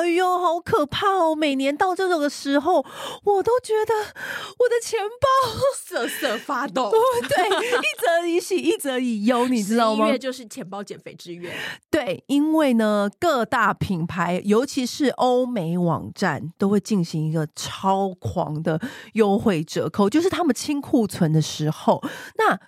哎呦，好可怕哦！每年到这种的时候，我都觉得我的钱包 瑟瑟发抖。对，一则以喜，一则以忧，你知道吗？一月就是钱包减肥之月。对，因为呢，各大品牌，尤其是欧美网站，都会进行一个超狂的优惠折扣，就是他们清库存的时候。那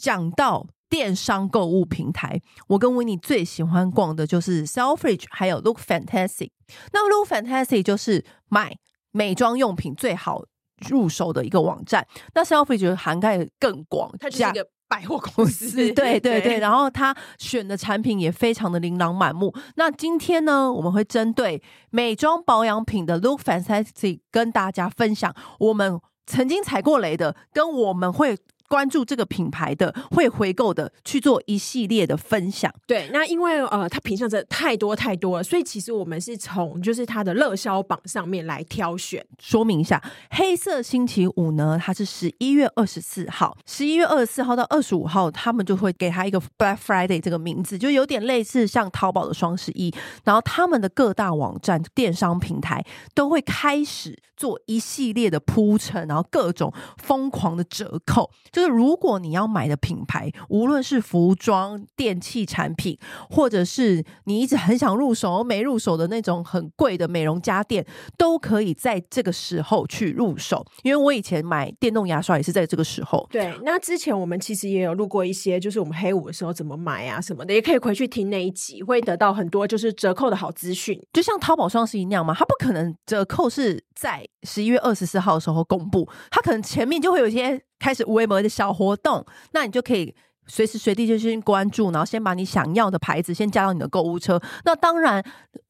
讲到。电商购物平台，我跟 Winnie 最喜欢逛的就是 Selfridges，还有 Look Fantastic。那 Look Fantastic 就是买美妆用品最好入手的一个网站。那 Selfridges 涵盖更广，它就是一个百货公司。对对对，对，然后它选的产品也非常的琳琅满目。那今天呢，我们会针对美妆保养品的 Look Fantastic 跟大家分享我们曾经踩过雷的，跟我们会。关注这个品牌的会回购的去做一系列的分享。对，那因为呃，它品相真的太多太多了，所以其实我们是从就是它的热销榜上面来挑选。说明一下，黑色星期五呢，它是十一月二十四号，十一月二十四号到二十五号，他们就会给它一个 Black Friday 这个名字，就有点类似像淘宝的双十一。然后他们的各大网站、电商平台都会开始做一系列的铺陈，然后各种疯狂的折扣。就是如果你要买的品牌，无论是服装、电器产品，或者是你一直很想入手而没入手的那种很贵的美容家电，都可以在这个时候去入手。因为我以前买电动牙刷也是在这个时候。对，那之前我们其实也有录过一些，就是我们黑五的时候怎么买啊什么的，也可以回去听那一集，会得到很多就是折扣的好资讯。就像淘宝双十一那样嘛，它不可能折扣是在十一月二十四号的时候公布，它可能前面就会有一些。开始微博的小活动，那你就可以。随时随地就先关注，然后先把你想要的牌子先加到你的购物车。那当然，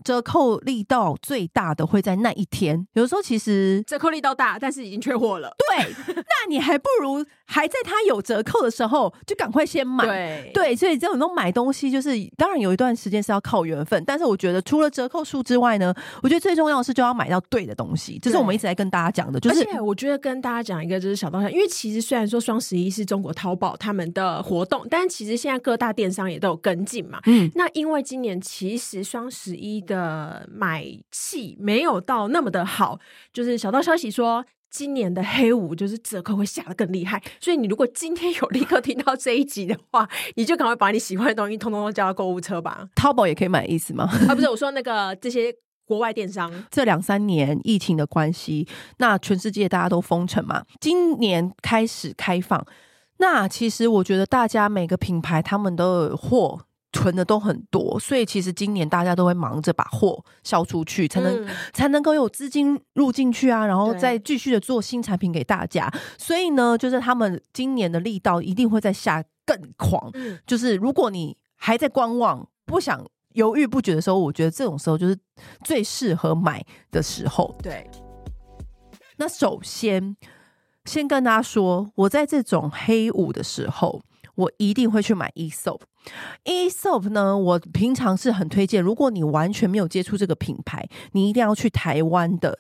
折扣力道最大的会在那一天。有时候其实折扣力道大，但是已经缺货了。对，那你还不如还在它有折扣的时候就赶快先买。对对，所以这种买东西就是，当然有一段时间是要靠缘分。但是我觉得除了折扣数之外呢，我觉得最重要的是就要买到对的东西。这是我们一直在跟大家讲的，就是而且我觉得跟大家讲一个就是小东西，因为其实虽然说双十一是中国淘宝他们的活动。但其实现在各大电商也都有跟进嘛。嗯，那因为今年其实双十一的买气没有到那么的好，就是小道消息说，今年的黑五就是折扣会下得更厉害。所以你如果今天有立刻听到这一集的话，你就赶快把你喜欢的东西通通都交到购物车吧。淘宝也可以买，意思吗？啊，不是，我说那个这些国外电商，这两三年疫情的关系，那全世界大家都封城嘛，今年开始开放。那其实我觉得大家每个品牌他们都有货囤的都很多，所以其实今年大家都会忙着把货销出去，才能、嗯、才能够有资金入进去啊，然后再继续的做新产品给大家。所以呢，就是他们今年的力道一定会再下更狂。嗯，就是如果你还在观望、不想犹豫不决的时候，我觉得这种时候就是最适合买的时候。对，那首先。先跟大家说，我在这种黑五的时候，我一定会去买 e s o p e s o p 呢，我平常是很推荐，如果你完全没有接触这个品牌，你一定要去台湾的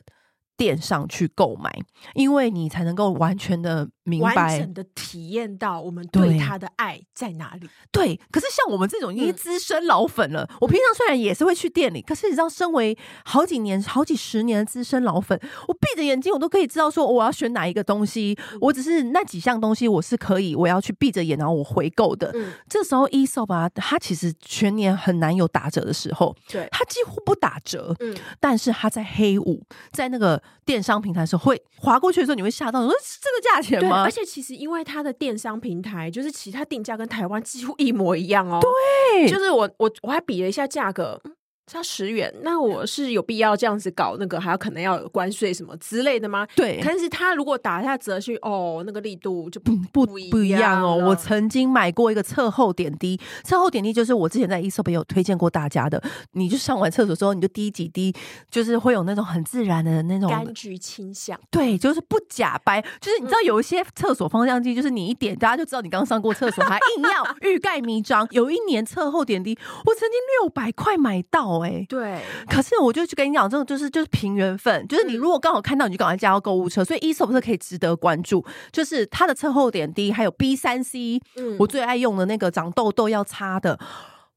店上去购买，因为你才能够完全的。明白，完整的体验到我们对他的爱在哪里。对，可是像我们这种已经资深老粉了，嗯，我平常虽然也是会去店里，可是你知道，身为好几年、好几十年的资深老粉，我闭着眼睛我都可以知道说我要选哪一个东西。我只是那几项东西我是可以，我要去闭着眼然后我回购的。嗯，这时候 Aesop 啊，它其实全年很难有打折的时候，对，它几乎不打折。嗯，但是它在黑五，在那个电商平台的时候会划过去的时候，你会吓到，你说是这个价钱吗？而且其实，因为它的电商平台就是其他定价跟台湾几乎一模一样哦。对，就是我我我还比了一下价格。差十元，那我是有必要这样子搞那个，还要可能要有关税什么之类的吗？对，但是他如果打一下折去，哦，那个力度就不不不一样哦。我曾经买过一个侧后点滴，侧后点滴就是我之前在 Aesop 有推荐过大家的，你就上完厕所之后，你就滴几滴，就是会有那种很自然的那种柑橘清香。对，就是不假掰，就是你知道有一些厕所芳香剂，就是你一点，大家就知道你刚上过厕所，还硬要 欲盖弥彰。有一年侧后点滴，我曾经六百块买到。高哎、欸。对，可是我就去跟你讲，这种就是就是凭缘分，就是你如果刚好看到，你就赶快加到购物车。所以 Aesop 是可以值得关注，就是它的侧厚点低，还有 B 三 C，我最爱用的那个长痘痘要擦的。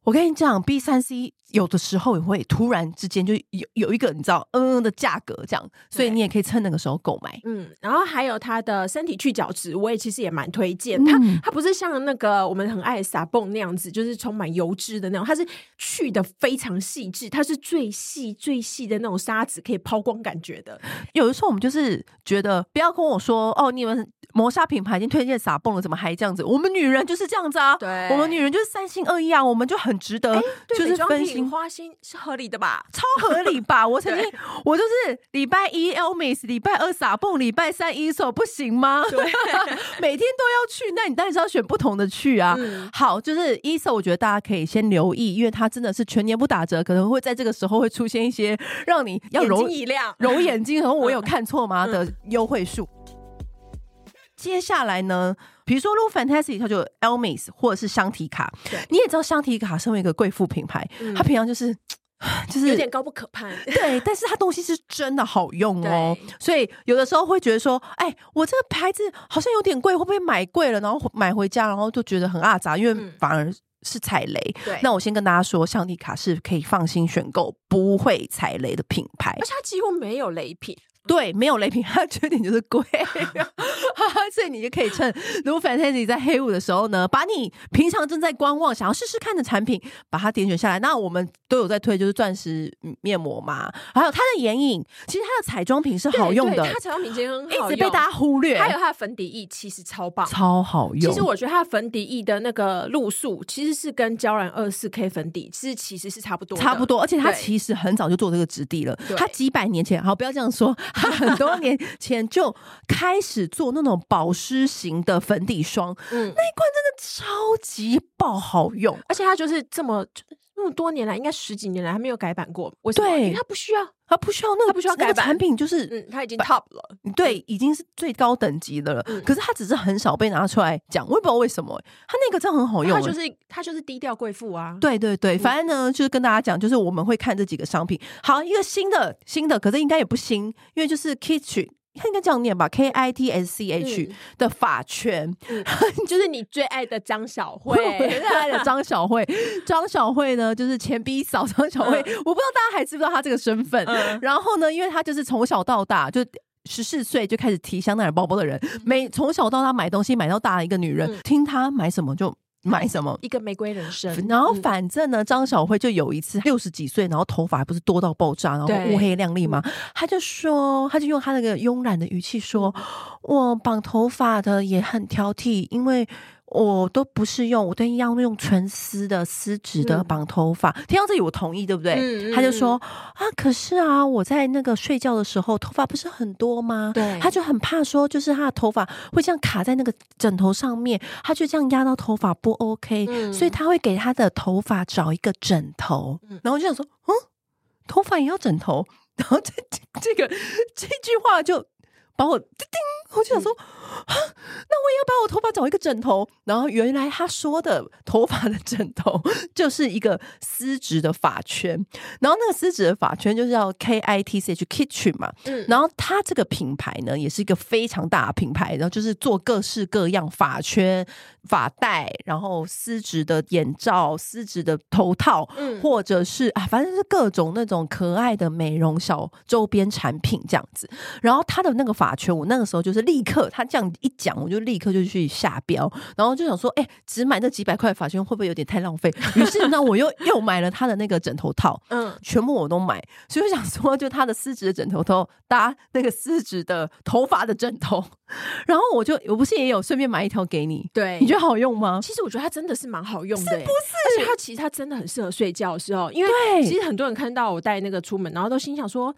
我跟你讲，B 三 C 有的时候也会突然之间就有有一个你知道嗯嗯的价格这样，所以你也可以趁那个时候购买。嗯，然后还有它的身体去角质，我也其实也蛮推荐。它它不是像那个我们很爱撒泵那样子，就是充满油脂的那种，它是去的非常细致，它是最细最细的那种沙子，可以抛光感觉的。有的时候我们就是觉得不要跟我说哦，你们磨砂品牌已经推荐撒泵了，怎么还这样子？我们女人就是这样子啊，对，我们女人就是三心二意啊，我们就很。很值得，就是分心花心是合理的吧？超合理吧？我曾经，我就是礼拜一 Elmis，礼拜二撒蹦，礼拜三 Aesop，不行吗？对，每天都要去，那你当然是要选不同的去啊。嗯、好，就是 Aesop，我觉得大家可以先留意，因为它真的是全年不打折，可能会在这个时候会出现一些让你要揉眼睛一亮、揉眼睛，然后我有看错吗的优惠数。嗯嗯、接下来呢？比如说，Look Fantastic，它就 Elmis 或者是香缇卡。你也知道香缇卡身为一个贵妇品牌，嗯、它平常就是 就是有点高不可攀。对，但是它东西是真的好用哦。所以有的时候会觉得说，哎、欸，我这个牌子好像有点贵，会不会买贵了，然后买回家，然后就觉得很阿杂，因为反而是踩雷。对、嗯，那我先跟大家说，香缇卡是可以放心选购，不会踩雷的品牌，而且它几乎没有雷品。对，没有雷品，它的缺点就是贵，所以你就可以趁 Look Fantastic 在黑五的时候呢，把你平常正在观望、想要试试看的产品，把它点选下来。那我们都有在推，就是钻石面膜嘛，还有它的眼影，其实它的彩妆品是好用的，它彩妆品其实很好用，一直被大家忽略。还有它的粉底液其实超棒，超好用。其实我觉得它的粉底液的那个露数其实是跟娇兰二四 K 粉底是其实是差不多，差不多。而且它其实很早就做这个质地了，它几百年前，好，不要这样说。他 很多年前就开始做那种保湿型的粉底霜，嗯，那一罐真的超级爆好用，而且它就是这么那么多年来，应该十几年来还没有改版过。为什么？对，因为它不需要，它不需要那个不需要改版，产品就是嗯，它已经 top 了，对，已经是最高等级的了。可是它只是很少被拿出来讲，我也不知道为什么。它那个真的很好用，它就是它就是低调贵妇啊。对对对，反正呢，就是跟大家讲，就是我们会看这几个商品。好，一个新的新的，可是应该也不新，因为就是 Kitchen。应该这样念吧，K I T S C H 的法圈，就是你最爱的张小慧，最爱的张小慧。张小慧呢，就是前逼嫂张小慧，嗯、我不知道大家还知不知道她这个身份。嗯、然后呢，因为她就是从小到大就十四岁就开始提香奈儿包包的人，每从小到大买东西买到大的一个女人，嗯、听她买什么就。买什么？一个玫瑰人生。然后反正呢，张小慧就有一次六十几岁，然后头发还不是多到爆炸，然后乌黑亮丽嘛，他就说，他就用他那个慵懒的语气说：“我绑头发的也很挑剔，因为。”我都不是用，我都要用纯丝的丝质的绑头发。嗯、听到这里，我同意，对不对？嗯、他就说啊，可是啊，我在那个睡觉的时候，头发不是很多吗？对，他就很怕说，就是他的头发会这样卡在那个枕头上面，他就这样压到头发不 OK，、嗯、所以他会给他的头发找一个枕头。嗯、然后我就想说，嗯，头发也要枕头？然后这这个这句话就把我叮叮，我就想说。嗯啊，那我也要把我头发找一个枕头。然后原来他说的头发的枕头 就是一个丝质的发圈。然后那个丝质的发圈就是要 K I T C H Kitchen 嘛。嗯。然后它这个品牌呢，也是一个非常大的品牌。然后就是做各式各样发圈、发带，然后丝质的眼罩、丝质的头套，嗯，或者是啊，反正是各种那种可爱的美容小周边产品这样子。然后它的那个发圈，我那个时候就是立刻他这样。一讲我就立刻就去下标，然后就想说，哎、欸，只买那几百块发圈会不会有点太浪费？于是呢，我又又买了他的那个枕头套，嗯，全部我都买，所以我想说，就他的丝质的枕头套搭那个丝质的头发的枕头，然后我就我不是也有顺便买一条给你？对，你觉得好用吗？其实我觉得它真的是蛮好用的，是不是？而且它其实它真的很适合睡觉的时候，因为其实很多人看到我带那个出门，然后都心想说。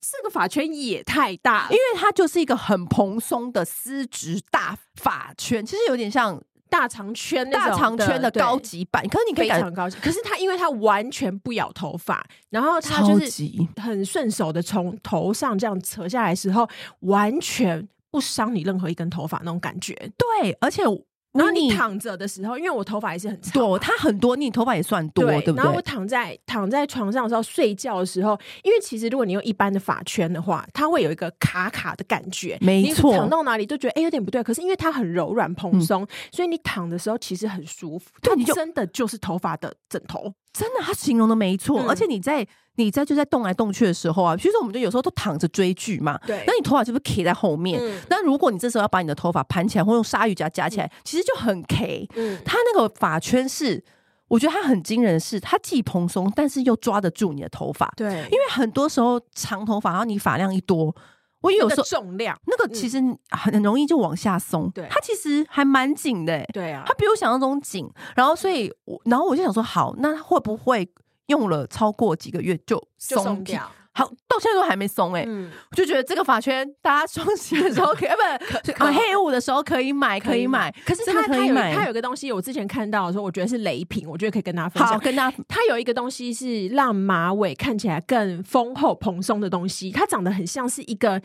这个发圈也太大，因为它就是一个很蓬松的丝质大发圈，其实有点像大长圈、大长圈的高级版。可是你可以非常高级，可是它因为它完全不咬头发，然后它就是很顺手的从头上这样扯下来的时候，完全不伤你任何一根头发那种感觉。对，而且然后你躺着的时候，因为我头发也是很长，对，它很多，你头发也算多，对，对不对？然后我躺在躺在床上的时候睡觉的时候，因为其实如果你用一般的发圈的话，它会有一个卡卡的感觉，没错，躺到哪里都觉得哎有点不对。可是因为它很柔软蓬松，嗯，所以你躺的时候其实很舒服。对，你真的就是头发的枕头，真的，它形容的没错，嗯。而且你在你在就在动来动去的时候啊，其实我们就有时候都躺着追剧嘛，对，那你头发是不是 K 在后面？嗯，那如果你这时候要把你的头发盘起来，或用鲨鱼夹夹起来，嗯，其实就很 K。嗯，它那个发圈是，我觉得它很惊人的是，它既蓬松，但是又抓得住你的头发。对，因为很多时候长头发，然后你发量一多，我有时候重量那个其实很容易就往下松。对，它其实还蛮紧的。对啊，它比我想象中紧。然后所以，然后我就想说，好，那会不会？用了超过几个月就松掉，好，到现在都还没松哎、欸嗯，我就觉得这个发圈，大家双十一的时候可以，不，黑五的时候可以买，可以买。可是它它有它有个东西，我之前看到的时候，我觉得是雷品，我觉得可以跟大家分享。好，跟大家，它有一个东西是让马尾看起来更丰厚蓬松的东西，它长得很像是一个，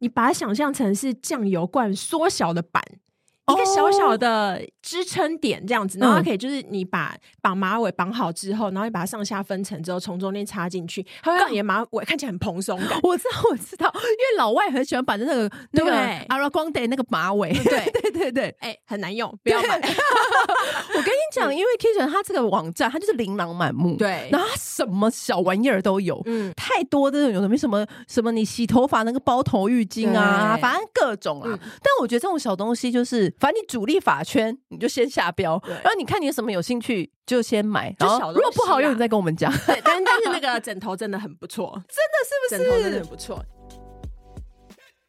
你把它想象成是酱油罐缩小的版。一个小小的支撑点这样子，然后它可以就是你把绑马尾绑好之后，然后你把它上下分层之后，从中间插进去，它会让你的马尾看起来很蓬松感。我知道，我知道，因为老外很喜欢绑那个那个 Aragonde 那个马尾，对对对对，哎、欸，很难用，不要买。我跟你讲，因为 Kitchen 它这个网站，它就是琳琅满目，对，然后它什么小玩意儿都有，嗯，太多的有什么什么什么，你洗头发那个包头浴巾啊，反正各种啊、嗯。但我觉得这种小东西就是。反正你主力法圈，你就先下标，然后你看你有什么有兴趣，就先买。然后如果不好用，你再跟我们讲。对，但但是那个枕头真的很不错，真的是不是？枕头真的很不错。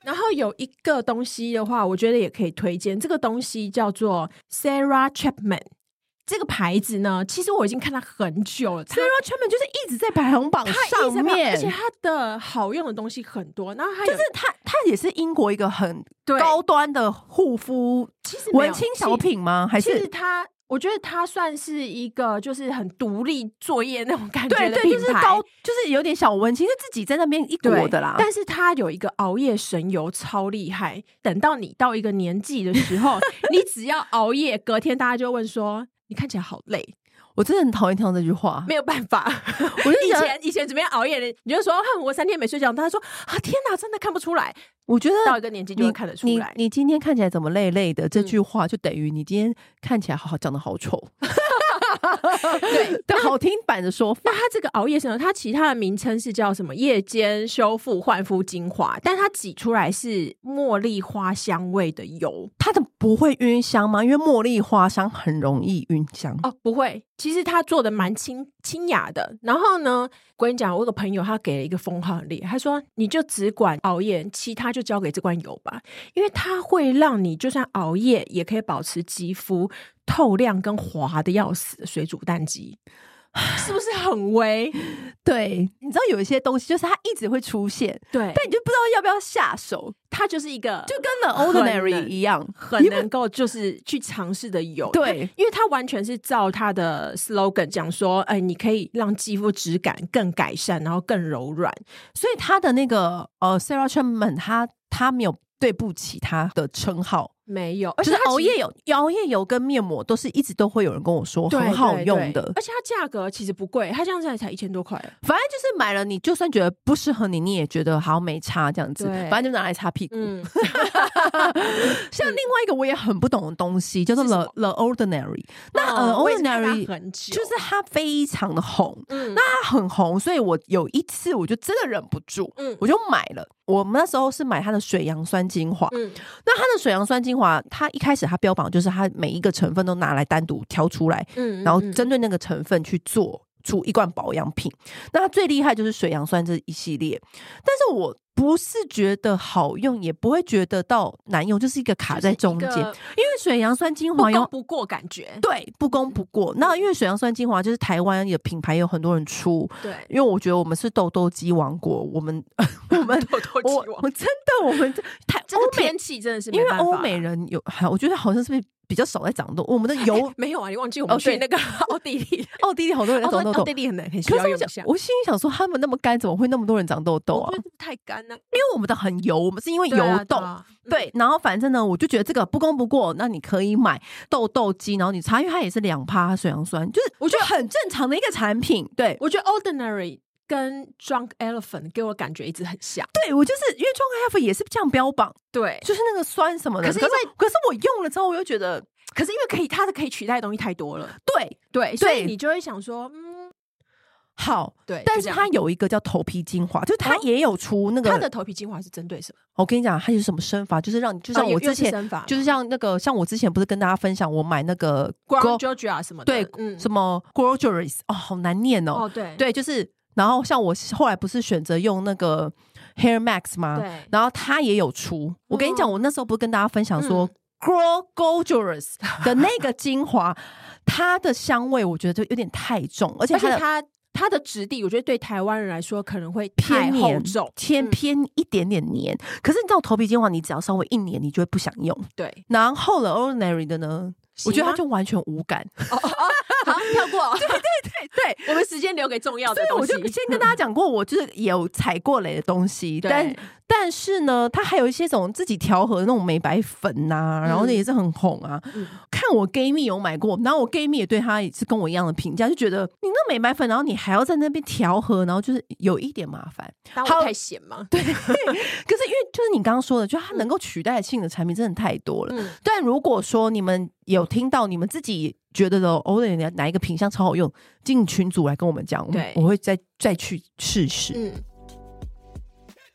然后有一个东西的话，我觉得也可以推荐，这个东西叫做 Sarah Chapman。这个牌子呢，其实我已经看它很久了。Sarah Chapman 就是一直在排行榜上面，而且它的好用的东西很多。然后它就是它，它也是英国一个很高端的护肤，其实文青小品吗？还是它？我觉得它算是一个就是很独立作业那种感觉的对，对，就是高，就是有点小文青，就自己在那边一国的啦。但是它有一个熬夜神油超厉害，等到你到一个年纪的时候，你只要熬夜，隔天大家就问说。你看起来好累，我真的很讨厌听到这句话。没有办法，我以前以前怎么样熬夜的，你就说我三天没睡觉，他说啊天哪，真的看不出来。我觉得到一个年纪就会看得出来。你今天看起来怎么累累的？这句话就等于你今天看起来好好长得好丑。对，但好听版的说法，那它这个熬夜神油，它其他的名称是叫什么？夜间修复焕肤精华，但它挤出来是茉莉花香味的油，它的不会晕香吗？因为茉莉花香很容易晕香哦，不会。其实他做的蛮清清雅的。然后呢，我跟你讲，我有个朋友他给了一个封号很厉害，他说你就只管熬夜，其他就交给这罐油吧，因为它会让你就算熬夜也可以保持肌肤。透亮跟滑的要死的水煮蛋肌，是不是很微？对，你知道有一些东西就是它一直会出现，对，但你就不知道要不要下手。它就是一个就跟 The Ordinary 一样，很能够就是去尝试的有。对，因为它完全是照它的 slogan 讲说，哎，你可以让肌肤质感更改善，然后更柔软。所以它的那个呃 Sarah Chapman，它它没有对不起它的称号。没有，而且熬夜油、熬夜油跟面膜都是一直都会有人跟我说很好用的，而且它价格其实不贵，它这样子才一千多块。反正就是买了，你就算觉得不适合你，你也觉得好像没差这样子。反正就拿来擦屁股。嗯 像另外一个我也很不懂的东西，叫做 The The Ordinary。那 Ordinary 就是它非常的红，嗯、那它很红，所以我有一次我就真的忍不住，嗯、我就买了。我们那时候是买它的水杨酸精华，嗯，那它的水杨酸精华，它一开始它标榜就是它每一个成分都拿来单独挑出来，嗯，然后针对那个成分去做出一罐保养品。那它最厉害就是水杨酸这一系列，但是我。不是觉得好用，也不会觉得到难用，就是一个卡在中间。因为水杨酸精华不攻不过感觉，对，不攻不过。那因为水杨酸精华就是台湾的品牌，有很多人出。对，因为我觉得我们是痘痘肌王国，我们 我们痘痘肌王，我真的我们台欧美天气真的是，因为欧美人有，我觉得好像是被比较少在长痘。我们的油 没有啊，你忘记我们去那个 奥地利，奥地利好多人在长痘痘。奥地利很难，很需要用一。我心里想说，他们那么干，怎么会那么多人长痘痘啊？太干了，因为我们的很油，我们是因为油痘。对，然后反正呢，我就觉得这个不功不过，那你可以买痘痘肌，然后你擦，因为它也是两趴水杨酸，就是我觉得很正常的一个产品。对，我觉得 Ordinary。跟 Drunk Elephant 给我感觉一直很像，对我就是因为 Drunk Elephant 也是这样标榜，对，就是那个酸什么的。可是因为可是我用了之后，我又觉得，可是因为可以它的可以取代的东西太多了，对对，所以你就会想说，嗯，好，对。但是它有一个叫头皮精华，就是它也有出那个，它的头皮精华是针对什么？我跟你讲，它有什么生法，就是让你就像我之前，就是像那个像我之前不是跟大家分享我买那个 Grow Georgia 什么的，对，什么 Gorgeous 哦，好难念哦，哦对对，就是。然后像我后来不是选择用那个 Hair Max 吗？对。然后它也有出。我跟你讲，我那时候不是跟大家分享说 Grow Gorgeous 的那个精华，它的香味我觉得就有点太重，而且它它的质地，我觉得对台湾人来说可能会偏厚重，偏偏一点点黏。可是你知道头皮精华，你只要稍微一黏，你就会不想用。对。然后了 Ordinary 的呢，我觉得它就完全无感。好，跳过。对对对对，我们时间留给重要的东西。我就先跟大家讲过，我就是有踩过雷的东西，但但是呢，它还有一些种自己调和的那种美白粉呐，然后也是很红啊。看我 gay 蜜有买过，然后我 gay 蜜也对它也是跟我一样的评价，就觉得你那美白粉，然后你还要在那边调和，然后就是有一点麻烦。当我太咸吗？对。可是因为就是你刚刚说的，就它能够取代性的产品真的太多了。但如果说你们有听到你们自己。觉得的欧蕾哪一个品相超好用，进群组来跟我们讲，对，我会再再去试试。嗯，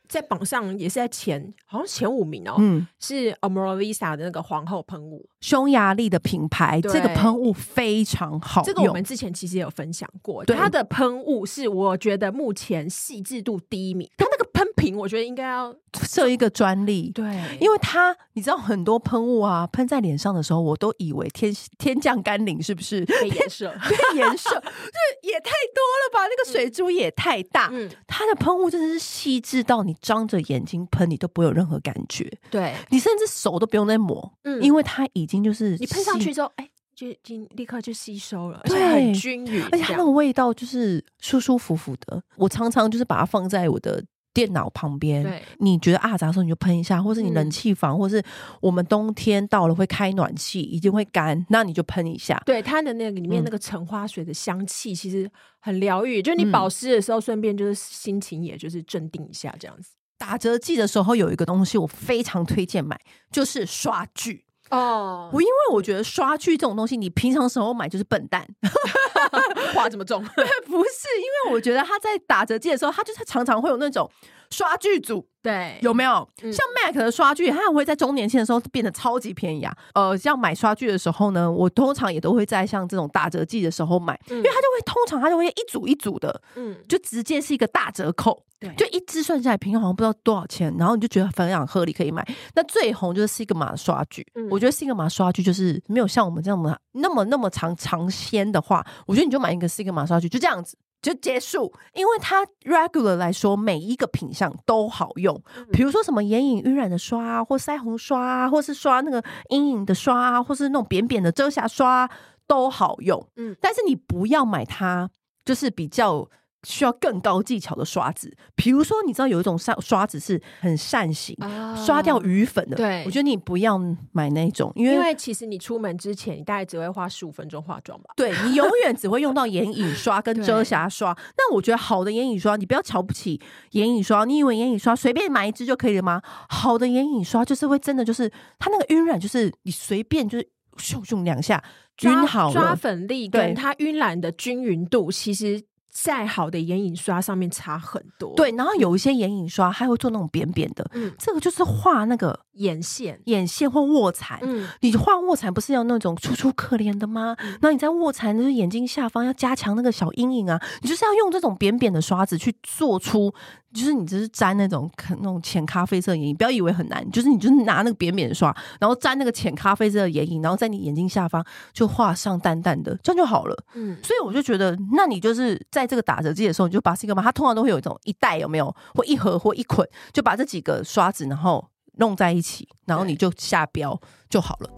在榜上也是在前，好像前五名哦。嗯，是 Amorvisa 的那个皇后喷雾，匈牙利的品牌，这个喷雾非常好用。这个我们之前其实也有分享过，对，它的喷雾是我觉得目前细致度第一名。它那个我觉得应该要。设一个专利，对，因为它你知道很多喷雾啊，喷在脸上的时候，我都以为天天降甘霖是不是？被颜色，被颜色，这也太多了吧？那个水珠也太大。嗯，它的喷雾真的是细致到你张着眼睛喷，你都不会有任何感觉。对，你甚至手都不用再抹，嗯，因为它已经就是你喷上去之后，哎，就已经立刻就吸收了，而且很均匀，而且它那个味道就是舒舒服服的。我常常就是把它放在我的。电脑旁边，对你觉得啊杂的时候你就喷一下，或是你冷气房，嗯、或是我们冬天到了会开暖气，一定会干，那你就喷一下。对，它的那个里面那个橙花水的香气其实很疗愈，嗯、就你保湿的时候顺便就是心情也就是镇定一下这样子。打折季的时候有一个东西我非常推荐买，就是刷具。哦，我因为我觉得刷剧这种东西，你平常时候买就是笨蛋，花这么重？对，不是，因为我觉得他在打折季的时候，他就是常常会有那种刷具组，对，有没有？嗯、像 Mac 的刷具，它也会在周年庆的时候变得超级便宜啊。呃，像买刷具的时候呢，我通常也都会在像这种打折季的时候买，嗯、因为它就会通常它就会一组一组的，嗯，就直接是一个大折扣。就一支算下来，平均好像不知道多少钱，然后你就觉得非常合理，可以买。那最红就是 Sigma 的刷具，嗯、我觉得西格玛刷具就是没有像我们这样么那么那么长长鲜的话，我觉得你就买一个 Sigma 刷具，就这样子就结束。因为它 regular 来说，每一个品相都好用，比如说什么眼影晕染的刷啊，或腮红刷啊，或是刷那个阴影的刷啊，或是那种扁扁的遮瑕刷都好用。嗯，但是你不要买它，就是比较。需要更高技巧的刷子，比如说，你知道有一种刷刷子是很扇形，啊、刷掉余粉的。对，我觉得你不要买那种，因为，因为其实你出门之前，你大概只会花十五分钟化妆吧。对，你永远只会用到眼影刷跟 遮瑕刷。对那我觉得好的眼影刷，你不要瞧不起眼影刷。你以为眼影刷随便买一支就可以了吗？好的眼影刷就是会真的就是它那个晕染，就是你随便就是咻咻两下晕好了，抓粉力跟它晕染的均匀度其实。再好的眼影刷上面差很多，对。然后有一些眼影刷还会做那种扁扁的，嗯，这个就是画那个眼线、眼线或卧蚕。嗯，你画卧蚕不是要那种楚楚可怜的吗？那、嗯、你在卧蚕就是眼睛下方要加强那个小阴影啊，你就是要用这种扁扁的刷子去做出。就是你只是沾那种那种浅咖啡色眼影，不要以为很难。就是你就是拿那个扁扁的刷，然后沾那个浅咖啡色的眼影，然后在你眼睛下方就画上淡淡的，这样就好了。嗯，所以我就觉得，那你就是在这个打折季的时候，你就把这个嘛，它通常都会有一种一袋有没有，或一盒或一捆，就把这几个刷子然后弄在一起，然后你就下标就好了。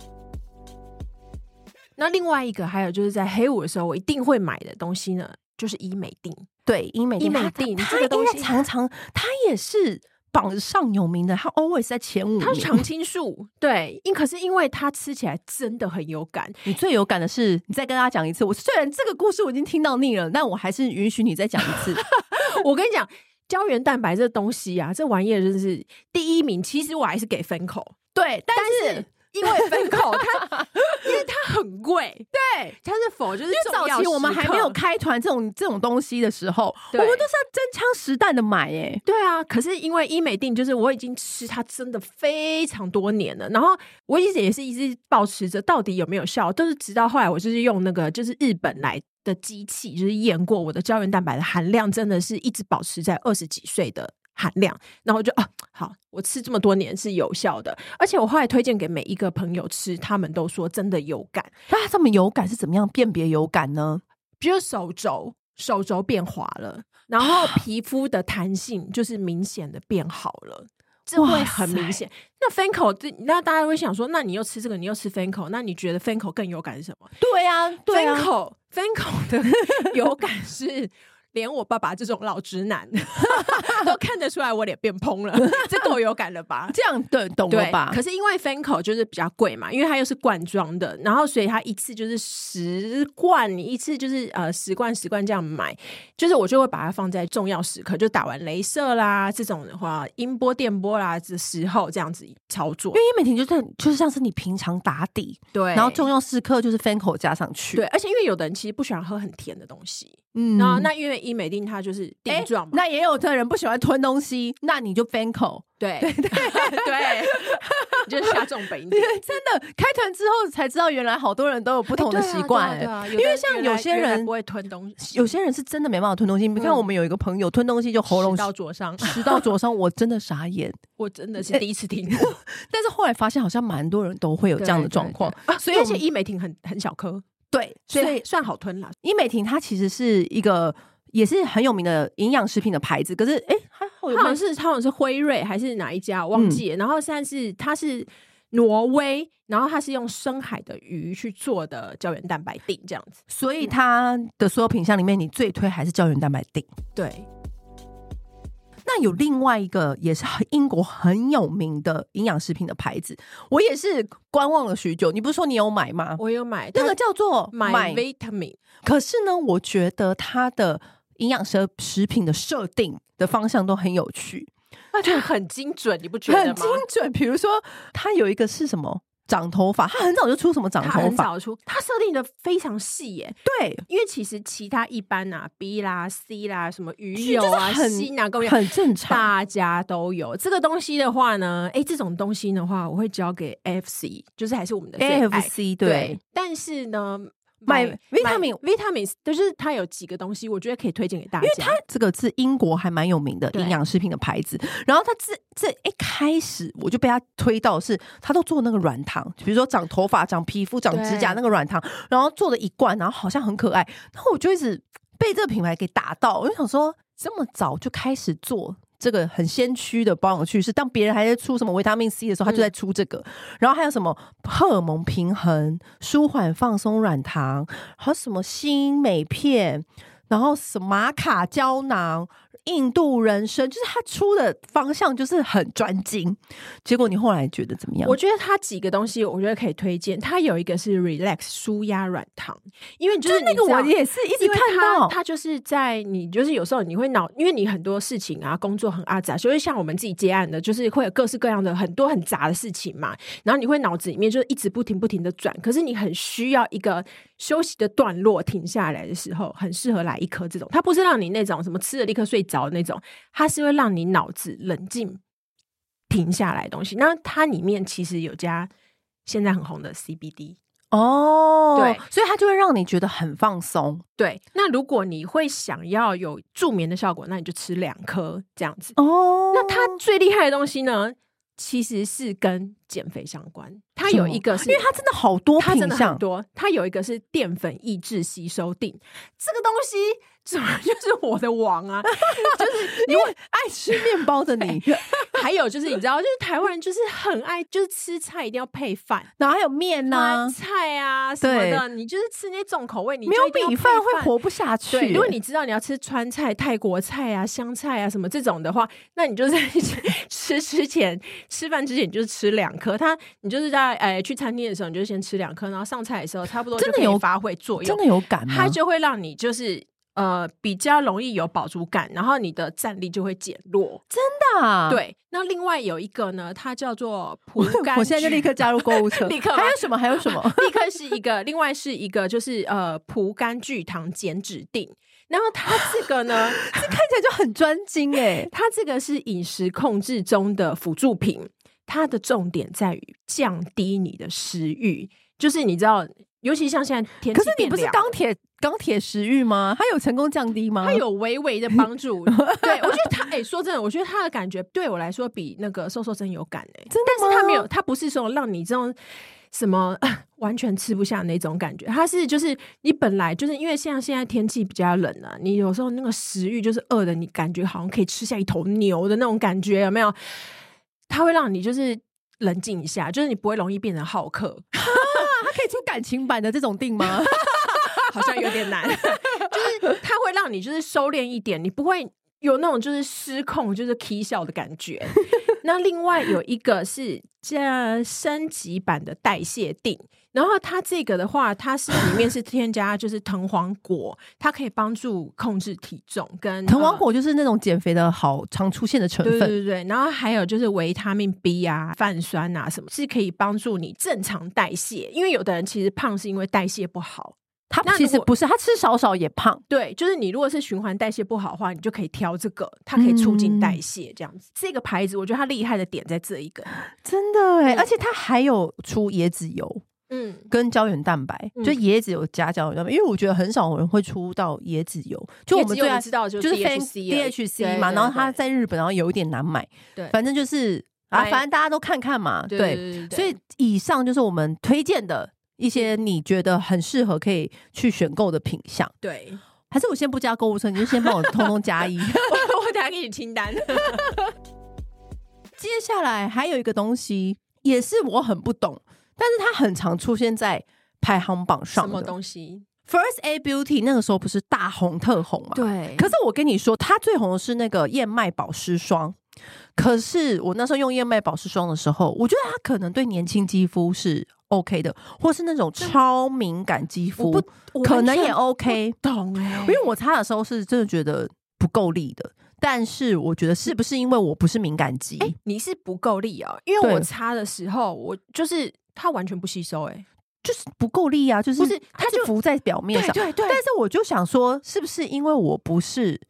那另外一个还有就是在黑五的时候，我一定会买的东西呢，就是医美定。对，医美錠，医美定这个东西常常它也是。榜上有名的，它 always 在前五。它是常青树，对，因可是因为它吃起来真的很有感。你最有感的是，你再跟大家讲一次。我虽然这个故事我已经听到腻了，但我还是允许你再讲一次。我跟你讲，胶原蛋白这东西啊，这玩意儿真是第一名。其实我还是给 FANCL，对，但是。因为 FANCL 它，因为它很贵，对，它是否就是因为早期我们还没有开团这种这种东西的时候，我们都是要真枪实弹的买哎，对啊。可是因为医美定，就是我已经吃它真的非常多年了，然后我一直也是一直保持着到底有没有效，都是直到后来我就是用那个就是日本来的机器，就是验过我的胶原蛋白的含量，真的是一直保持在二十几岁的。含量，然后就啊，好，我吃这么多年是有效的，而且我后来推荐给每一个朋友吃，他们都说真的有感。那它这么有感是怎么样辨别有感呢？比如手肘，手肘变滑了，然后皮肤的弹性就是明显的变好了，这会很明显。那 FANCL，那大家会想说，那你又吃这个，你又吃 FANCL，那你觉得 FANCL 更有感是什么？对啊，对啊，FANCL，FANCL 的 有感是。连我爸爸这种老直男 都看得出来我脸变蓬了，这够有感了吧？这样对，懂了吧？可是因为 Fanco 就是比较贵嘛，因为它又是罐装的，然后所以它一次就是十罐，你一次就是呃十罐十罐这样买，就是我就会把它放在重要时刻，就打完镭射啦这种的话，音波电波啦的时候这样子操作。因为医美婷就是就是像是你平常打底，对，然后重要时刻就是 Fanco 加上去，对，而且因为有的人其实不喜欢喝很甜的东西。嗯，然后那因为伊美錠它就是錠状嘛，那也有的人不喜欢吞东西，那你就 FANCL，对对对 对，你就下重本一点。真的，开团之后才知道，原来好多人都有不同的习惯。因为像有些人不会吞东西，有些人是真的没办法吞东西。你看，我们有一个朋友吞东西就喉咙食道灼伤，食到灼伤，我真的傻眼，我真的是第一次听过。但是后来发现，好像蛮多人都会有这样的状况，所以而且伊美婷很很小颗，对，所以算好吞了。伊美婷它其实是一个。也是很有名的营养食品的牌子，可是哎，它好像是它好像是辉瑞还是哪一家，我忘记了。嗯、然后现在是它是挪威，然后它是用深海的鱼去做的胶原蛋白定这样子，所以它的所有品项里面，你最推还是胶原蛋白定。对。那有另外一个也是英国很有名的营养食品的牌子，我也是观望了许久。你不是说你有买吗？我有买，那个叫做 My Vitamin。可是呢，我觉得它的。营养食食品的设定的方向都很有趣，那就很精准，你不觉得吗？很精准。比如说，它有一个是什么长头发，他很早就出什么长头发，很早出，他设定的非常细耶。对，因为其实其他一般啊，B 啦、C 啦，什么鱼油啊、锌啊，各位很正常，大家都有。这个东西的话呢，哎，这种东西的话，我会交给 FC，就是还是我们的 AFC 对，对，但是呢。买 vitamin vitamins，就是它有几个东西，我觉得可以推荐给大家。因为它这个是英国还蛮有名的营养食品的牌子。然后它这这一开始我就被它推到是，它都做那个软糖，比如说长头发、长皮肤、长指甲那个软糖，然后做了一罐，然后好像很可爱。然后我就一直被这个品牌给打到，我就想说，这么早就开始做。这个很先驱的保养趋势，当别人还在出什么维他命 C 的时候，他就在出这个。嗯、然后还有什么荷尔蒙平衡、舒缓放松软糖，还有什么新美片，然后什么玛卡胶囊。印度人生就是他出的方向就是很专精，结果你后来觉得怎么样？我觉得他几个东西，我觉得可以推荐。他有一个是 Relax 舒压软糖，因为就是，就是那个我也是一直看到，他就是在你就是有时候你会脑，因为你很多事情啊，工作很阿杂，所以像我们自己接案的，就是会有各式各样的很多很杂的事情嘛，然后你会脑子里面就一直不停不停的转，可是你很需要一个休息的段落，停下来的时候，很适合来一颗这种。它不是让你那种什么吃了立刻睡着。那种，它是会让你脑子冷静、停下来的东西。那它里面其实有加现在很红的 CBD 哦，对，所以它就会让你觉得很放松。对，那如果你会想要有助眠的效果，那你就吃两颗这样子。哦，那它最厉害的东西呢，其实是跟减肥相关。它有一个是，因为它真的好多品项，它真的很多。它有一个是淀粉抑制吸收定，这个东西怎么 就是我的王啊？就是因为爱吃面包的你，还有就是你知道，就是台湾人就是很爱，就是吃菜一定要配饭，然后还有面呐、菜啊什么的。你就是吃那些重口味，你没有米饭会活不下去。对，如果你知道你要吃川菜、泰国菜啊、香菜啊什么这种的话，那你就在 吃之前吃饭之前你就是吃两颗，它你就是在。哎，去餐厅的时候，你就先吃两颗，然后上菜的时候，差不多真的有发挥作用。真的有感吗？它就会让你就是呃比较容易有饱足感，然后你的战力就会减弱。真的啊？对。那另外有一个呢，它叫做 葡甘。我现在就立刻加入购物车。立刻。还有什么？还有什么？立刻是一个，另外是一个，就是呃葡甘聚糖减脂定。然后它这个呢，这看起来就很专精哎。它这个是饮食控制中的辅助品。它的重点在于降低你的食欲，就是你知道，尤其像现在天气，可是你不是钢铁钢铁食欲吗？它有成功降低吗？它有微微的帮助。对，我觉得它，哎、欸，说真的，我觉得它的感觉对我来说比那个瘦瘦针有感哎、欸，真的，但是它没有，它不是说让你这种什么完全吃不下那种感觉，它是就是你本来就是因为像现在天气比较冷啊，你有时候那个食欲就是饿的，你感觉好像可以吃下一头牛的那种感觉，有没有？它会让你就是冷静一下，就是你不会容易变成好客。啊、它可以出感情版的这种定吗？好像有点难。就是它会让你就是收敛一点，你不会有那种就是失控，就是 k 笑的感觉。那另外有一个是这升级版的代谢錠。然后它这个的话，它是里面是添加就是藤黄果，它可以帮助控制体重。跟藤黄果就是那种减肥的好常出现的成分，对对对。然后还有就是维他命 B 啊、泛酸啊什么，是可以帮助你正常代谢。因为有的人其实胖是因为代谢不好，他其实不是，他吃少少也胖。对，就是你如果是循环代谢不好的话，你就可以挑这个，它可以促进代谢这样子。嗯、这个牌子我觉得它厉害的点在这一个，真的哎，而且它还有出椰子油。嗯，跟胶原蛋白，嗯、就椰子有加胶原蛋白，因为我觉得很少人会出到椰子油。就我们最知道就是 DHC 嘛，然后它在日本，然后有一点难买。对，反正就是啊，反正大家都看看嘛。对，所以以上就是我们推荐的一些你觉得很适合可以去选购的品项。对，还是我先不加购物车，你就先帮我通通加一。我我等下给你清单。接下来还有一个东西，也是我很不懂。但是它很常出现在排行榜上。什么东西？First Aid Beauty 那个时候不是大红特红嘛？对。可是我跟你说，它最红的是那个燕麦保湿霜。可是我那时候用燕麦保湿霜的时候，我觉得它可能对年轻肌肤是 OK 的，或是那种超敏感肌肤，可能也 OK。懂哎，因为我擦的时候是真的觉得不够力的。但是我觉得是不是因为我不是敏感肌？欸、你是不够力哦，因为我擦的时候，我就是。它完全不吸收，哎，就是不够力啊，就是不是它就浮在表面上，对对对。但是我就想说，是不是因为我不是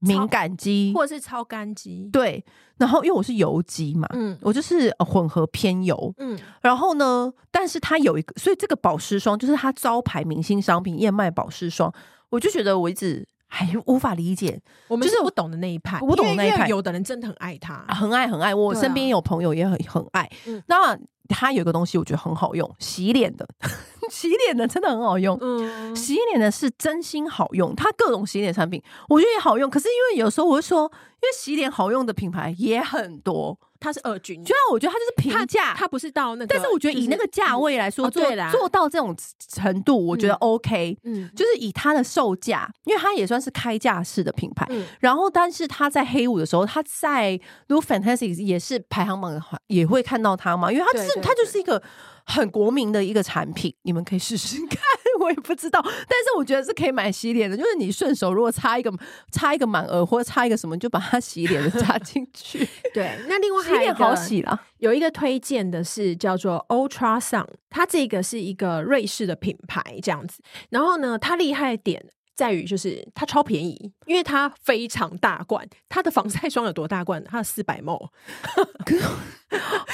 敏感肌，或者是超干肌？对。然后因为我是油肌嘛，嗯，我就是混合偏油，嗯。然后呢，但是它有一个，所以这个保湿霜就是它招牌明星商品燕麦保湿霜，我就觉得我一直还无法理解，我们就是不懂的那一派，不懂的那一派。有的人真的很爱它，很爱很爱。我身边有朋友也很很爱，那。它有一个东西，我觉得很好用，洗脸的，洗脸的真的很好用。嗯，洗脸的是真心好用，它各种洗脸产品我觉得也好用。可是因为有时候我会说，因为洗脸好用的品牌也很多。它是二军，虽然我觉得它就是平价，它不是到那个，但是我觉得以那个价位来说，做做到这种程度，我觉得 OK。嗯，就是以它的售价，因为它也算是开价式的品牌。然后，但是它在黑五的时候，它在 Look Fantastic 也是排行榜的话，也会看到它嘛，因为它是它就是一个。很国民的一个产品，你们可以试试看。我也不知道，但是我觉得是可以买洗脸的，就是你顺手如果擦一个擦一个满额或者擦一个什么，就把它洗脸的加 进去。对，那另外还有一个好洗了，有一个推荐的是叫做 Ultra Sun，它这个是一个瑞士的品牌这样子。然后呢，它厉害点。在于就是它超便宜，因为它非常大罐。它的防晒霜有多大罐？它有四百 ml。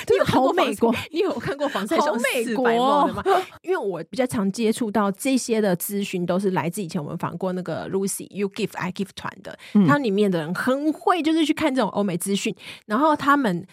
你有好美国？你有看过防晒霜四百 ml 的吗？因为我比较常接触到这些的资讯，都是来自以前我们访过那个 Lucy You Give I Give 团的，它里面的人很会，就是去看这种欧美资讯，然后他们。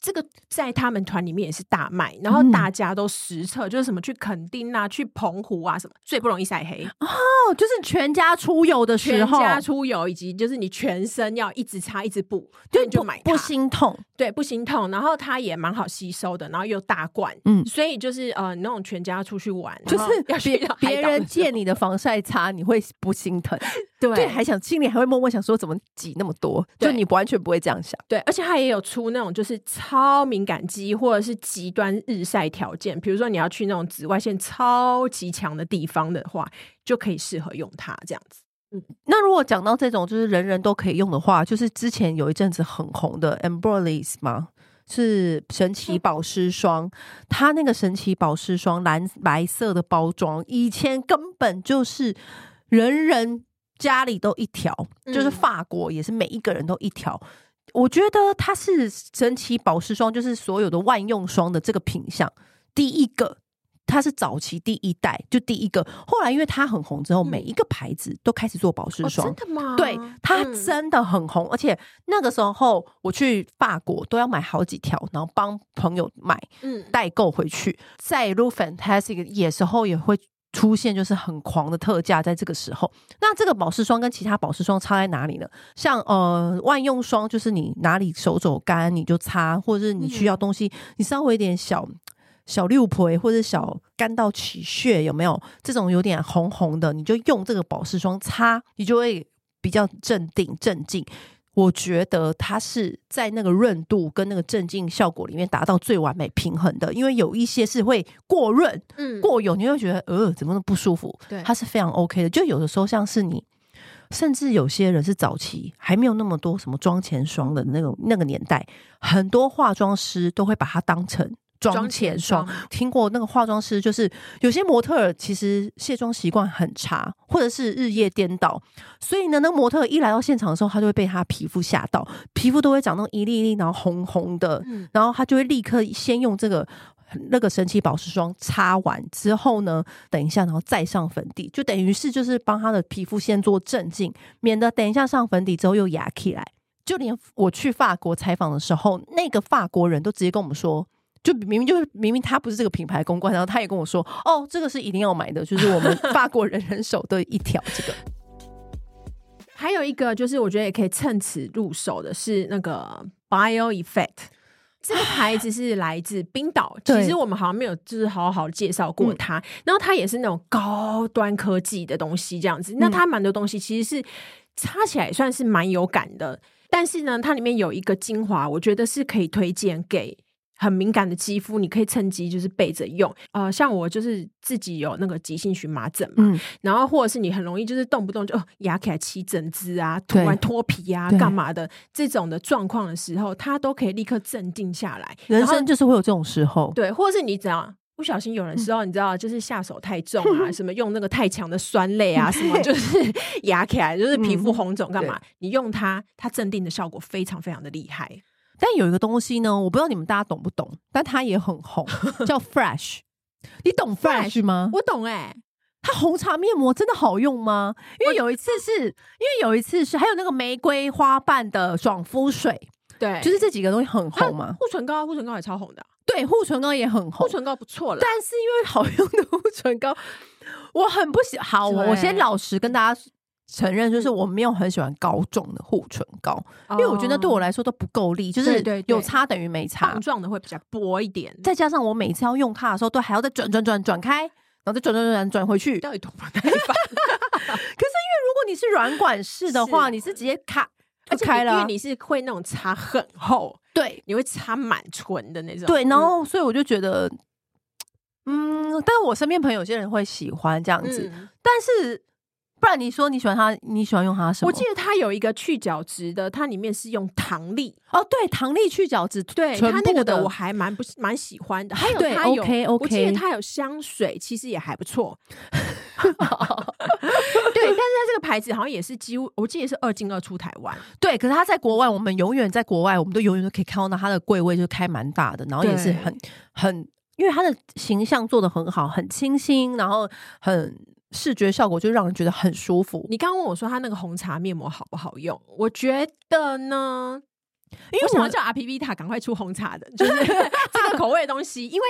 这个在他们团里面也是大卖，然后大家都实测，就是什么去垦丁啊、去澎湖啊什么，最不容易晒黑。哦，就是全家出游的时候，全家出游以及就是你全身要一直擦一直补，就你就买不心痛，对，不心痛，然后它也蛮好吸收的，然后又大罐，嗯，所以就是呃，那种全家出去玩，就是别别人借你的防晒擦，你会不心疼，对，对，还想心里还会默默想说怎么挤那么多，就你完全不会这样想，对，而且它也有出那种就是。超敏感肌或者是极端日晒条件，比如说你要去那种紫外线超级强的地方的话，就可以适合用它这样子。嗯，那如果讲到这种就是人人都可以用的话，就是之前有一阵子很红的 Embryolisse 吗？是神奇保湿霜，嗯、它那个神奇保湿霜蓝白色的包装，以前根本就是人人家里都一条，嗯、就是法国也是每一个人都一条。我觉得它是神奇保湿霜，就是所有的万用霜的这个品相第一个，它是早期第一代，就第一个。后来因为它很红之后，每一个牌子都开始做保湿霜。哦，真的吗？对，它真的很红，而且那个时候我去法国都要买好几条，然后帮朋友买，嗯，代购回去。在 Look Fantastic 也时候也会。出现就是很狂的特价，在这个时候，那这个保湿霜跟其他保湿霜差在哪里呢？像呃万用霜，就是你哪里手肘干你就擦，或者是你需要东西，你稍微一点小小六婆或者小干到起屑，有没有这种有点红红的，你就用这个保湿霜擦，你就会比较镇定镇静。我觉得它是在那个润度跟那个镇静效果里面达到最完美平衡的，因为有一些是会过润、嗯，过油，你会觉得呃怎么那么不舒服？对，它是非常 OK 的。就有的时候像是你，甚至有些人是早期还没有那么多什么妆前霜的那种那个年代，很多化妆师都会把它当成。妆前霜，听过那个化妆师，就是有些模特儿其实卸妆习惯很差，或者是日夜颠倒，所以呢，那模特一来到现场的时候，他就会被他皮肤吓到，皮肤都会长那种一粒一粒，然后红红的，然后他就会立刻先用这个那个神奇保湿霜擦完之后呢，等一下然后再上粉底，就等于是就是帮他的皮肤先做镇静，免得等一下上粉底之后又压起来。就连我去法国采访的时候，那个法国人都直接跟我们说。就明明就是明明他不是这个品牌公关，然后他也跟我说：“哦，这个是一定要买的，就是我们 法国人人手的一条。”这个还有一个就是我觉得也可以趁此入手的是那个 Bio Effect，这个牌子是来自冰岛。其实我们好像没有就是好好介绍过它，然后它也是那种高端科技的东西这样子。那它蛮多东西其实是擦起来算是蛮有感的，但是呢，它里面有一个精华，我觉得是可以推荐给。很敏感的肌肤，你可以趁机就是备着用。呃，像我就是自己有那个急性荨麻疹嘛，嗯、然后或者是你很容易就是动不动就压、呃、起来起疹子啊，突然脱皮啊，干嘛的这种的状况的时候，它都可以立刻镇定下来。人生就是会有这种时候，对，或者是你只要不小心有的时候，你知道就是下手太重啊，嗯、什么用那个太强的酸类啊，什么就是 牙起来就是皮肤红肿干嘛？嗯、你用它，它镇定的效果非常非常的厉害。但有一个东西呢，我不知道你们大家懂不懂，但它也很红，叫 Fresh。你懂 Fresh 吗？我懂哎、欸，它红茶面膜真的好用吗？因为有一次是，因为有一次是还有那个玫瑰花瓣的爽肤水，对，就是这几个东西很红嘛。护唇膏，护唇膏也超红的、啊，对，护唇膏也很红，护唇膏不错了。但是因为好用的护唇膏，我很不喜。好，我先老实跟大家。承认就是我没有很喜欢膏状的护唇膏，因为我觉得对我来说都不够力，就是有擦等于没擦。棒状的会比较薄一点，再加上我每次要用它的时候，都还要再转转转转开，然后再转转转转回去。到底多麻烦？可是因为如果你是软管式的话，你是直接卡就开了，因为你是会那种擦很厚，对，你会擦满唇的那种。对，然后所以我就觉得，嗯，但是我身边朋友有些人会喜欢这样子，但是。不然你说你喜欢它，你喜欢用它什么？我记得它有一个去角质的，它里面是用糖粒哦，对，糖粒去角质，对，它那个的我还蛮不蛮喜欢的。还有它有，OK OK，我记得它有香水，其实也还不错。对，但是它这个牌子好像也是几乎，我记得是二进二出台湾。对，可是它在国外，我们永远在国外，我们都永远都可以看到它的柜位就开蛮大的，然后也是很很，因为它的形象做的很好，很清新，然后很。视觉效果就让人觉得很舒服。你刚刚问我说它那个红茶面膜好不好用？我觉得呢，因为我想要叫阿皮皮塔赶快出红茶的，就是 这个口味的东西，因为。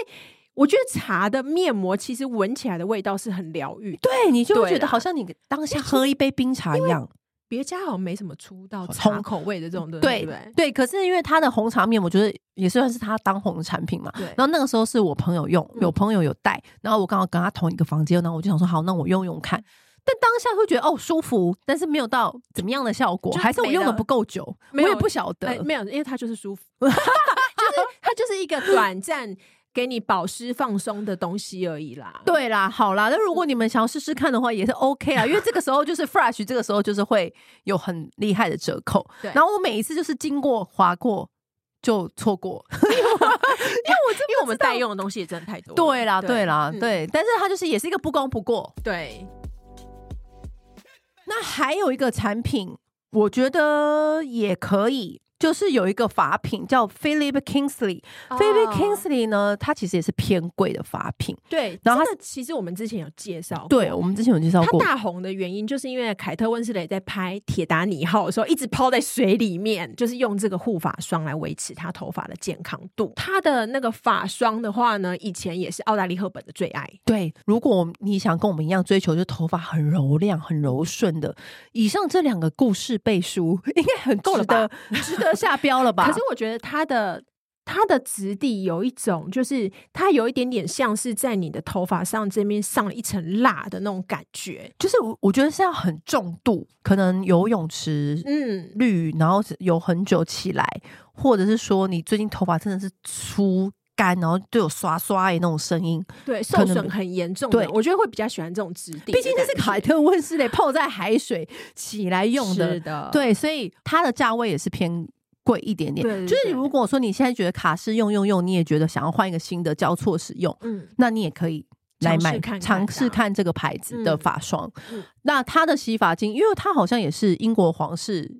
我觉得茶的面膜其实闻起来的味道是很疗愈，对，你就会觉得好像你当下喝一杯冰茶一样。别家好像没什么出到红口味的这种，对对对，对。可是因为它的红茶面膜，我觉得也算是它当红的产品嘛。然后那个时候是我朋友用，有朋友有带，然后我刚好跟他同一个房间，然后我就想说好，那我用用看。但当下会觉得哦舒服，但是没有到怎么样的效果，还是我用的不够久，我也不晓得。没有，因为它就是舒服 就是它就是一个短暂。给你保湿放松的东西而已啦。对啦，好啦，那如果你们想要试试看的话，也是 OK 啊，因为这个时候就是 Fresh，这个时候就是会有很厉害的折扣。对，然后我每一次就是经过划过就错过，因为我因为我们代用的东西也真的太多。对啦，对啦，对，但是它就是也是一个不攻不过。对。那还有一个产品，我觉得也可以。就是有一个法品叫 Philip Kingsley，Philip Kingsley 呢，它其实也是偏贵的法品。对，然后它其实我们之前有介绍，对，我们之前有介绍过。它大红的原因就是因为凯特温斯蕾在拍《铁达尼号》的时候一直泡在水里面，就是用这个护发霜来维持她头发的健康度。她的那个发霜的话呢，以前也是澳大利赫本的最爱。对，如果你想跟我们一样追求，就头发很柔亮、很柔顺的，以上这两个故事背书应该很够了吧？值得。下标了吧？可是我觉得它的它的质地有一种，就是它有一点点像是在你的头发上这边上了一层蜡的那种感觉。就是我我觉得是要很重度，可能游泳池嗯绿，然后有很久起来，或者是说你最近头发真的是粗干，然后就有刷刷的那种声音，对，受损很严重。对，我觉得会比较喜欢这种质地，毕竟这是凯特温丝蕾泡在海水起来用的，是的，对，所以它的价位也是偏。贵一点点，就是如果说你现在觉得卡式用用用，你也觉得想要换一个新的交错使用，嗯，那你也可以来买尝试看这个牌子的发霜。嗯嗯、那它的洗发精，因为它好像也是英国皇室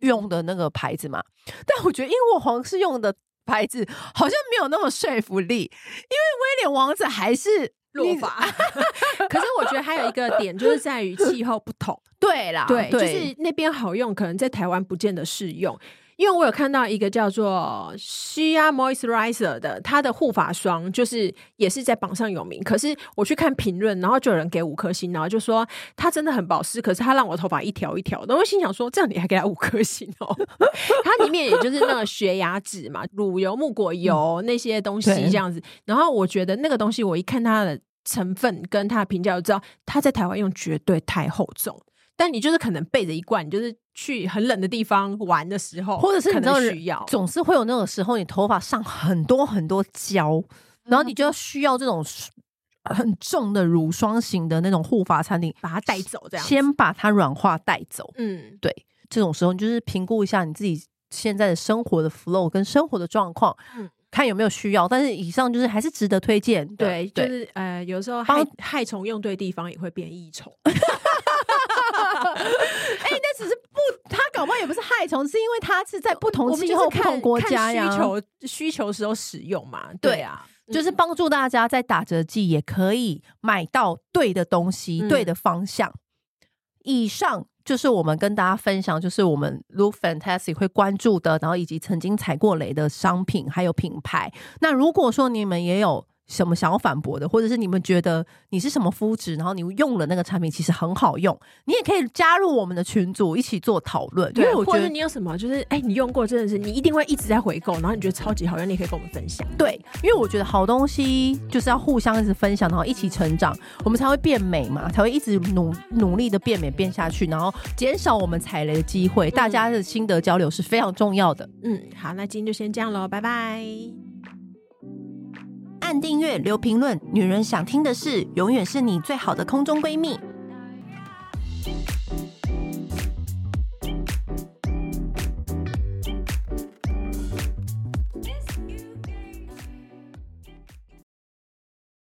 用的那个牌子嘛，但我觉得英国皇室用的牌子好像没有那么说服力，因为威廉王子还是落发。可是我觉得还有一个点，就是在于气候不同。对啦，对，就是那边好用，可能在台湾不见得适用。因为我有看到一个叫做 Shea Moisturizer 的，它的护发霜就是也是在榜上有名。可是我去看评论，然后就有人给五颗星，然后就说它真的很保湿，可是它让我头发一条一条的。我心想说，这样你还给它五颗星哦？它里面也就是那个雪牙脂嘛，乳油、木果油那些东西这样子。然后我觉得那个东西，我一看它的成分跟它的评价，就知道它在台湾用绝对太厚重。但你就是可能备着一罐，你就是去很冷的地方玩的时候，或者是你知道需要，总是会有那种时候，你头发上很多很多胶，然后你就要需要这种很重的乳霜型的那种护发产品，把它带走，这样先把它软化带走。嗯，对，这种时候你就是评估一下你自己现在的生活的 flow 跟生活的状况，嗯，看有没有需要。但是以上就是还是值得推荐。对，就是呃，有时候害害虫用对地方也会变益虫。哎、欸，那只是不，他搞不好也不是害虫，是因为它是在不同气候、不同国家呀，需求需求时候使用嘛。对啊，对就是帮助大家在打折季也可以买到对的东西、嗯、对的方向。以上就是我们跟大家分享，就是我们 Look Fantastic 会关注的，然后以及曾经踩过雷的商品还有品牌。那如果说你们也有。什么想要反驳的，或者是你们觉得你是什么肤质，然后你用了那个产品其实很好用，你也可以加入我们的群组一起做讨论。对，或者你有什么就是哎、欸，你用过真的是你一定会一直在回购，然后你觉得超级好用，你也可以跟我们分享。对，因为我觉得好东西就是要互相一直分享，然后一起成长，我们才会变美嘛，才会一直努努力的变美变下去，然后减少我们踩雷的机会。大家的心得交流是非常重要的。嗯，好，那今天就先这样喽，拜拜。按订阅，留评论，女人想听的事，永远是你最好的空中闺蜜。